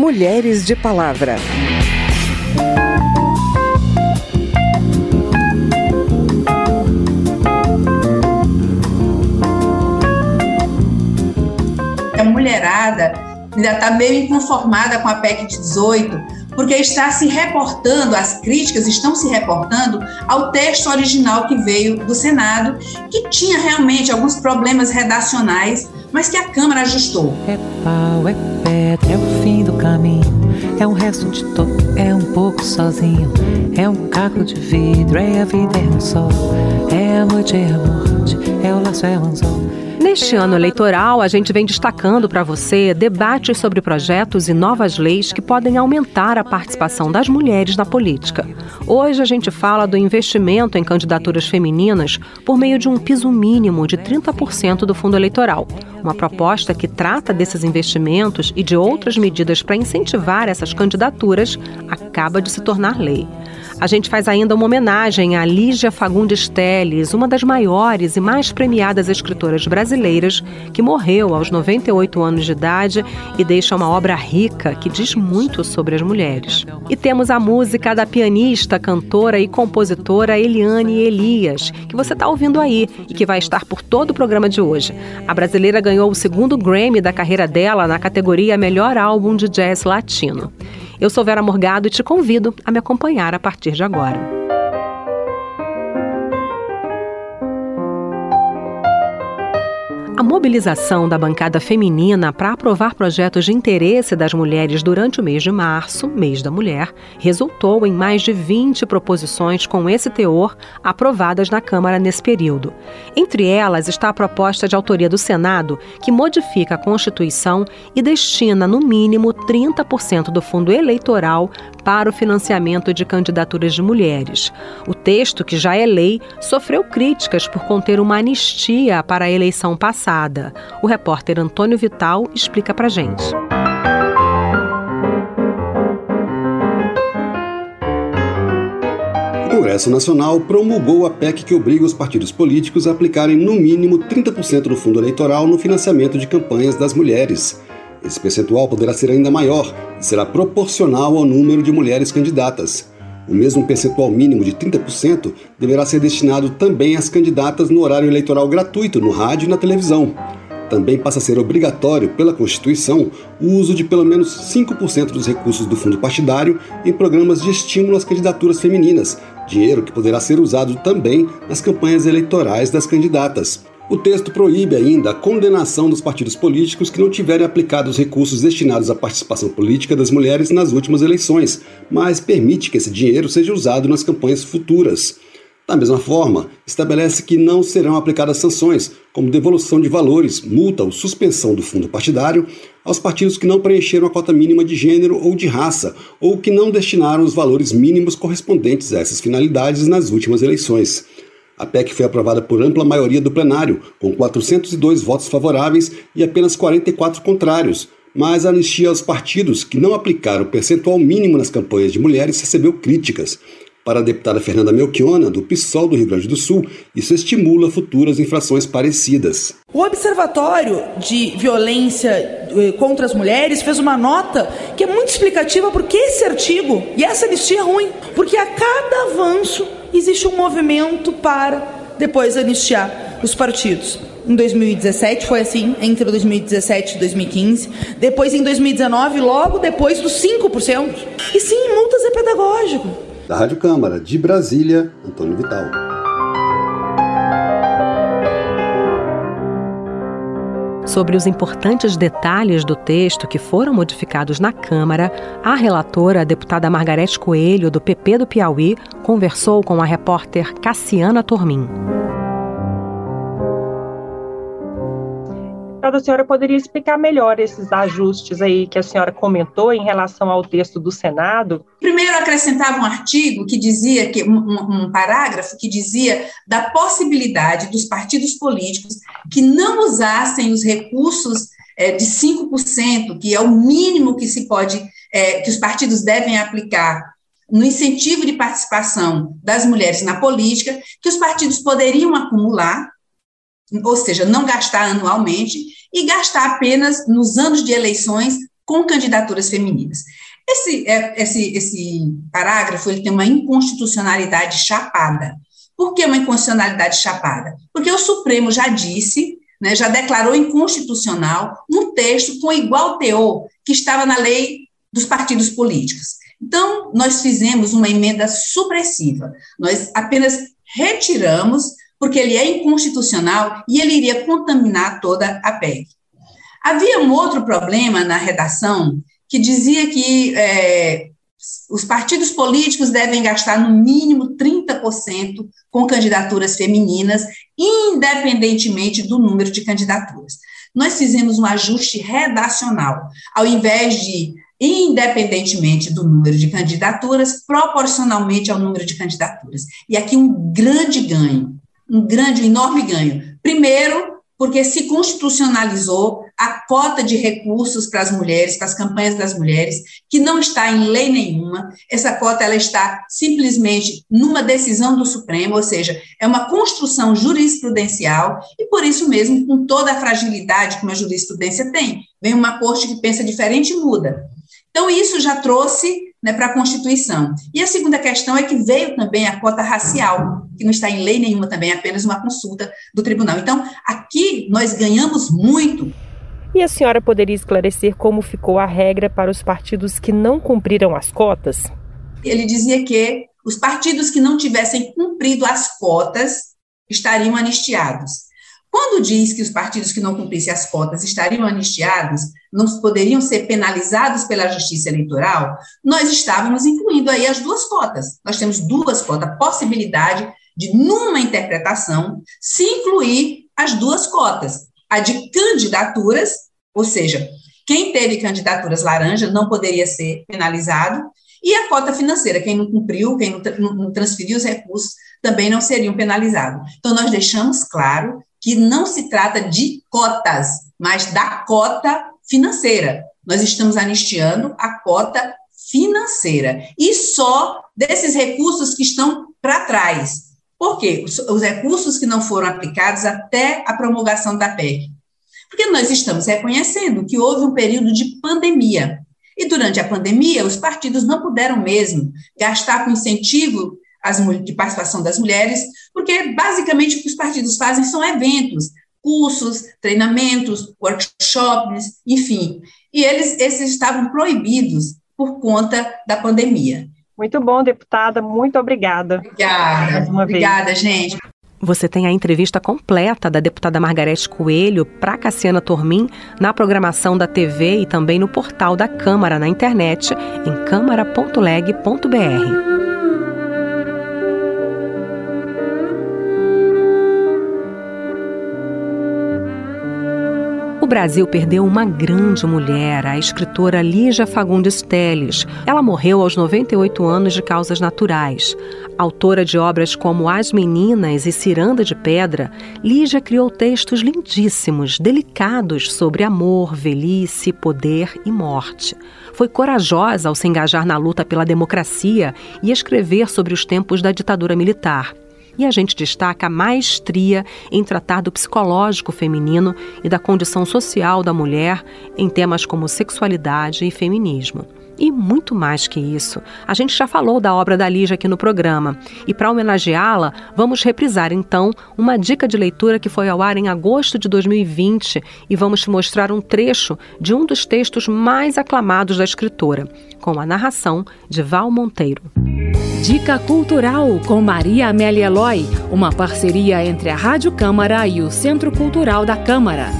Mulheres de Palavra. A mulherada ainda está meio inconformada com a PEC 18, porque está se reportando, as críticas estão se reportando ao texto original que veio do Senado, que tinha realmente alguns problemas redacionais, mas que a Câmara ajustou. É pau, é pedra, é o fim do caminho, é um resto de topo, é um pouco sozinho, é um caco de vidro, é a vida, é um sol, é a noite, é a morte, é o laço, é o anzol. Neste ano eleitoral, a gente vem destacando para você debates sobre projetos e novas leis que podem aumentar a participação das mulheres na política. Hoje a gente fala do investimento em candidaturas femininas por meio de um piso mínimo de 30% do fundo eleitoral. Uma proposta que trata desses investimentos e de outras medidas para incentivar essas candidaturas acaba de se tornar lei. A gente faz ainda uma homenagem a Lígia Fagundes Telles, uma das maiores e mais premiadas escritoras brasileiras, que morreu aos 98 anos de idade e deixa uma obra rica que diz muito sobre as mulheres. E temos a música da pianista, cantora e compositora Eliane Elias, que você está ouvindo aí e que vai estar por todo o programa de hoje. A brasileira ganhou o segundo Grammy da carreira dela na categoria Melhor Álbum de Jazz Latino. Eu sou Vera Morgado e te convido a me acompanhar a partir de agora. A mobilização da bancada feminina para aprovar projetos de interesse das mulheres durante o mês de março, mês da mulher, resultou em mais de 20 proposições com esse teor aprovadas na Câmara nesse período. Entre elas está a proposta de autoria do Senado, que modifica a Constituição e destina, no mínimo, 30% do fundo eleitoral para o financiamento de candidaturas de mulheres. O texto, que já é lei, sofreu críticas por conter uma anistia para a eleição passada. O repórter Antônio Vital explica pra gente. O Congresso Nacional promulgou a PEC que obriga os partidos políticos a aplicarem no mínimo 30% do fundo eleitoral no financiamento de campanhas das mulheres. Esse percentual poderá ser ainda maior e será proporcional ao número de mulheres candidatas. O mesmo percentual mínimo de 30% deverá ser destinado também às candidatas no horário eleitoral gratuito no rádio e na televisão. Também passa a ser obrigatório, pela Constituição, o uso de pelo menos 5% dos recursos do fundo partidário em programas de estímulo às candidaturas femininas, dinheiro que poderá ser usado também nas campanhas eleitorais das candidatas. O texto proíbe ainda a condenação dos partidos políticos que não tiverem aplicado os recursos destinados à participação política das mulheres nas últimas eleições, mas permite que esse dinheiro seja usado nas campanhas futuras. Da mesma forma, estabelece que não serão aplicadas sanções, como devolução de valores, multa ou suspensão do fundo partidário, aos partidos que não preencheram a cota mínima de gênero ou de raça, ou que não destinaram os valores mínimos correspondentes a essas finalidades nas últimas eleições. A PEC foi aprovada por ampla maioria do plenário, com 402 votos favoráveis e apenas 44 contrários, mas a anistia aos partidos que não aplicaram o percentual mínimo nas campanhas de mulheres recebeu críticas. Para a deputada Fernanda Melchiona, do PSOL do Rio Grande do Sul, isso estimula futuras infrações parecidas. O Observatório de Violência eh, contra as Mulheres fez uma nota que é muito explicativa porque esse artigo e essa anistia é ruim, porque a cada avanço existe um movimento para depois anistiar os partidos. Em 2017 foi assim, entre 2017 e 2015. Depois, em 2019, logo depois dos 5%. E sim, multas é pedagógico. Da Rádio Câmara, de Brasília, Antônio Vital. Sobre os importantes detalhes do texto que foram modificados na Câmara, a relatora, a deputada Margarete Coelho, do PP do Piauí, conversou com a repórter Cassiana Tormin. Então, a senhora poderia explicar melhor esses ajustes aí que a senhora comentou em relação ao texto do Senado? Primeiro, acrescentava um artigo que dizia, que um, um parágrafo que dizia da possibilidade dos partidos políticos que não usassem os recursos é, de 5%, que é o mínimo que se pode, é, que os partidos devem aplicar no incentivo de participação das mulheres na política, que os partidos poderiam acumular ou seja, não gastar anualmente e gastar apenas nos anos de eleições com candidaturas femininas. Esse, é, esse, esse parágrafo ele tem uma inconstitucionalidade chapada. Por que uma inconstitucionalidade chapada? Porque o Supremo já disse, né, já declarou inconstitucional um texto com igual teor que estava na lei dos partidos políticos. Então, nós fizemos uma emenda supressiva. Nós apenas retiramos, porque ele é inconstitucional e ele iria contaminar toda a PEC. Havia um outro problema na redação que dizia que é, os partidos políticos devem gastar no mínimo 30% com candidaturas femininas, independentemente do número de candidaturas. Nós fizemos um ajuste redacional. Ao invés de independentemente do número de candidaturas, proporcionalmente ao número de candidaturas. E aqui um grande ganho, um grande, um enorme ganho. Primeiro, porque se constitucionalizou a cota de recursos para as mulheres, para as campanhas das mulheres, que não está em lei nenhuma. Essa cota ela está simplesmente numa decisão do Supremo, ou seja, é uma construção jurisprudencial e por isso mesmo, com toda a fragilidade que uma jurisprudência tem, vem uma corte que pensa diferente e muda. Então isso já trouxe né, para a Constituição. E a segunda questão é que veio também a cota racial, que não está em lei nenhuma também, é apenas uma consulta do tribunal. Então, aqui nós ganhamos muito. E a senhora poderia esclarecer como ficou a regra para os partidos que não cumpriram as cotas? Ele dizia que os partidos que não tivessem cumprido as cotas estariam anistiados. Quando diz que os partidos que não cumprissem as cotas estariam anistiados, não poderiam ser penalizados pela justiça eleitoral, nós estávamos incluindo aí as duas cotas. Nós temos duas cotas, possibilidade de, numa interpretação, se incluir as duas cotas. A de candidaturas, ou seja, quem teve candidaturas laranja não poderia ser penalizado, e a cota financeira, quem não cumpriu, quem não transferiu os recursos, também não seriam penalizados. Então, nós deixamos claro que não se trata de cotas, mas da cota financeira. Nós estamos anistiando a cota financeira e só desses recursos que estão para trás. Por quê? Os, os, recursos que não foram aplicados até a promulgação da PEC. Porque nós estamos reconhecendo que houve um período de pandemia. E durante a pandemia, os partidos não puderam mesmo gastar com incentivo as, de participação das mulheres, porque basicamente o que os partidos fazem são eventos, cursos, treinamentos, workshops, enfim. E eles esses estavam proibidos por conta da pandemia. Muito bom, deputada. Muito obrigada. Obrigada. obrigada, vez. gente. Você tem a entrevista completa da deputada Margarete Coelho para Cassiana Tormin na programação da TV e também no portal da Câmara na internet em câmara.leg.br. Brasil perdeu uma grande mulher, a escritora Lígia Fagundes Telles. Ela morreu aos 98 anos de causas naturais. Autora de obras como As Meninas e Ciranda de Pedra, Lígia criou textos lindíssimos, delicados sobre amor, velhice, poder e morte. Foi corajosa ao se engajar na luta pela democracia e escrever sobre os tempos da ditadura militar. E a gente destaca a maestria em tratar do psicológico feminino e da condição social da mulher em temas como sexualidade e feminismo. E muito mais que isso. A gente já falou da obra da Lígia aqui no programa. E para homenageá-la, vamos reprisar então uma dica de leitura que foi ao ar em agosto de 2020 e vamos te mostrar um trecho de um dos textos mais aclamados da escritora, com a narração de Val Monteiro. Dica Cultural com Maria Amélia Eloy, uma parceria entre a Rádio Câmara e o Centro Cultural da Câmara.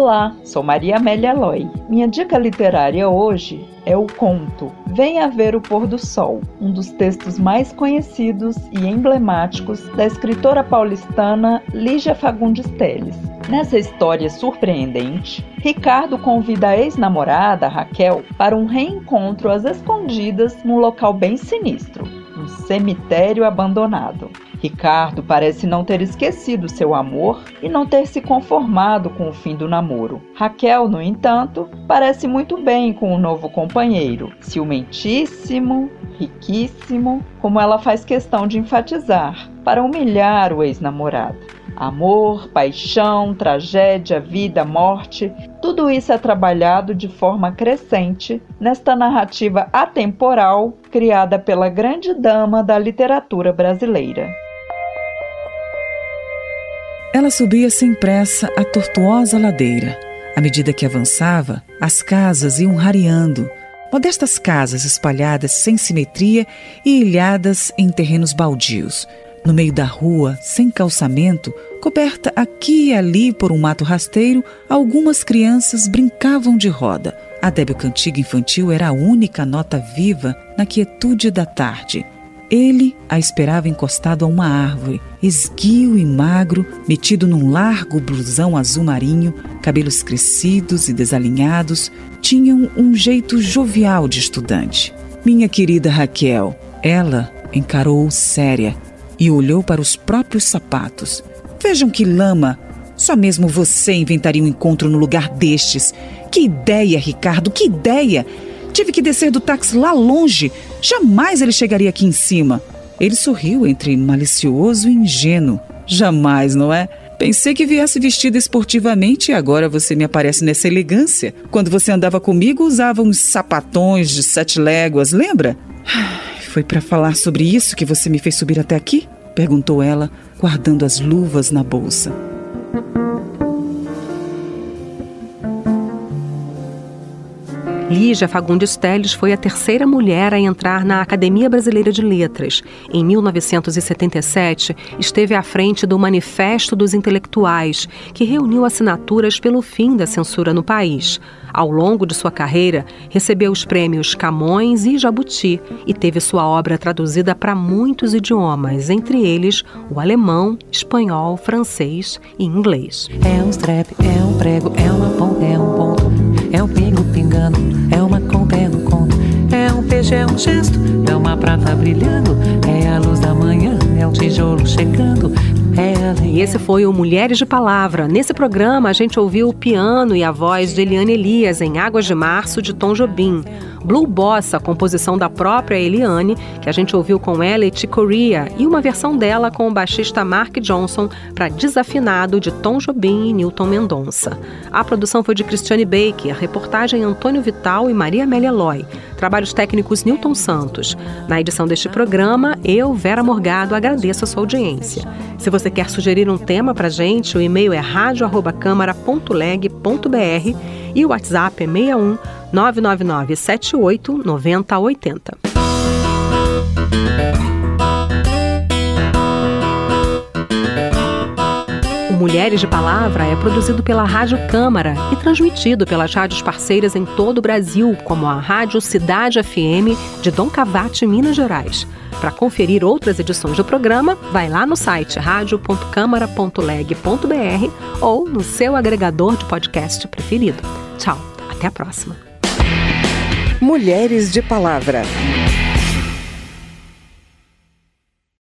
Olá, sou Maria Amélia Eloy. Minha dica literária hoje é o conto Venha Ver o Pôr do Sol, um dos textos mais conhecidos e emblemáticos da escritora paulistana Lígia Fagundes Telles. Nessa história surpreendente, Ricardo convida a ex-namorada, Raquel, para um reencontro às escondidas num local bem sinistro, um cemitério abandonado. Ricardo parece não ter esquecido seu amor e não ter se conformado com o fim do namoro. Raquel, no entanto, parece muito bem com o novo companheiro, ciumentíssimo, riquíssimo, como ela faz questão de enfatizar, para humilhar o ex-namorado. Amor, paixão, tragédia, vida, morte, tudo isso é trabalhado de forma crescente nesta narrativa atemporal criada pela grande dama da literatura brasileira. Ela subia sem pressa a tortuosa ladeira. À medida que avançava, as casas iam rareando. Modestas casas espalhadas sem simetria e ilhadas em terrenos baldios, no meio da rua, sem calçamento, coberta aqui e ali por um mato rasteiro, algumas crianças brincavam de roda. A débil cantiga infantil era a única nota viva na quietude da tarde. Ele a esperava encostado a uma árvore, esguio e magro, metido num largo blusão azul marinho, cabelos crescidos e desalinhados, tinham um jeito jovial de estudante. Minha querida Raquel, ela encarou-o séria, e olhou para os próprios sapatos. Vejam que lama! Só mesmo você inventaria um encontro no lugar destes. Que ideia, Ricardo, que ideia! Tive que descer do táxi lá longe. Jamais ele chegaria aqui em cima. Ele sorriu entre malicioso e ingênuo. Jamais, não é? Pensei que viesse vestida esportivamente e agora você me aparece nessa elegância. Quando você andava comigo, usava uns sapatões de sete léguas, lembra? Foi para falar sobre isso que você me fez subir até aqui? perguntou ela, guardando as luvas na bolsa. Lígia Fagundes Telles foi a terceira mulher a entrar na Academia Brasileira de Letras. Em 1977, esteve à frente do Manifesto dos Intelectuais, que reuniu assinaturas pelo fim da censura no país. Ao longo de sua carreira, recebeu os prêmios Camões e Jabuti e teve sua obra traduzida para muitos idiomas, entre eles o alemão, espanhol, francês e inglês. É um strap, é um prego, é uma ponta, é um ponto, é um pingo pingando, é uma conta, é um conto, é um peixe, é um gesto, é uma prata brilhando, é a luz da manhã, é um tijolo chegando, e esse foi o Mulheres de Palavra. Nesse programa, a gente ouviu o piano e a voz de Eliane Elias em Águas de Março, de Tom Jobim. Blue Bossa, composição da própria Eliane, que a gente ouviu com ela e Corea, e uma versão dela com o baixista Mark Johnson para Desafinado, de Tom Jobim e Newton Mendonça. A produção foi de Cristiane Baker, reportagem Antônio Vital e Maria Amélia Loy. Trabalhos técnicos Newton Santos. Na edição deste programa, eu, Vera Morgado, agradeço a sua audiência. Se você quer sugerir um tema para gente, o e-mail é radio@câmara.leg.br e o WhatsApp é 61 999 78 9080. Mulheres de Palavra é produzido pela Rádio Câmara e transmitido pelas rádios parceiras em todo o Brasil, como a Rádio Cidade FM de Dom Cavate, Minas Gerais. Para conferir outras edições do programa, vai lá no site radio.câmara.leg.br ou no seu agregador de podcast preferido. Tchau, até a próxima. Mulheres de Palavra.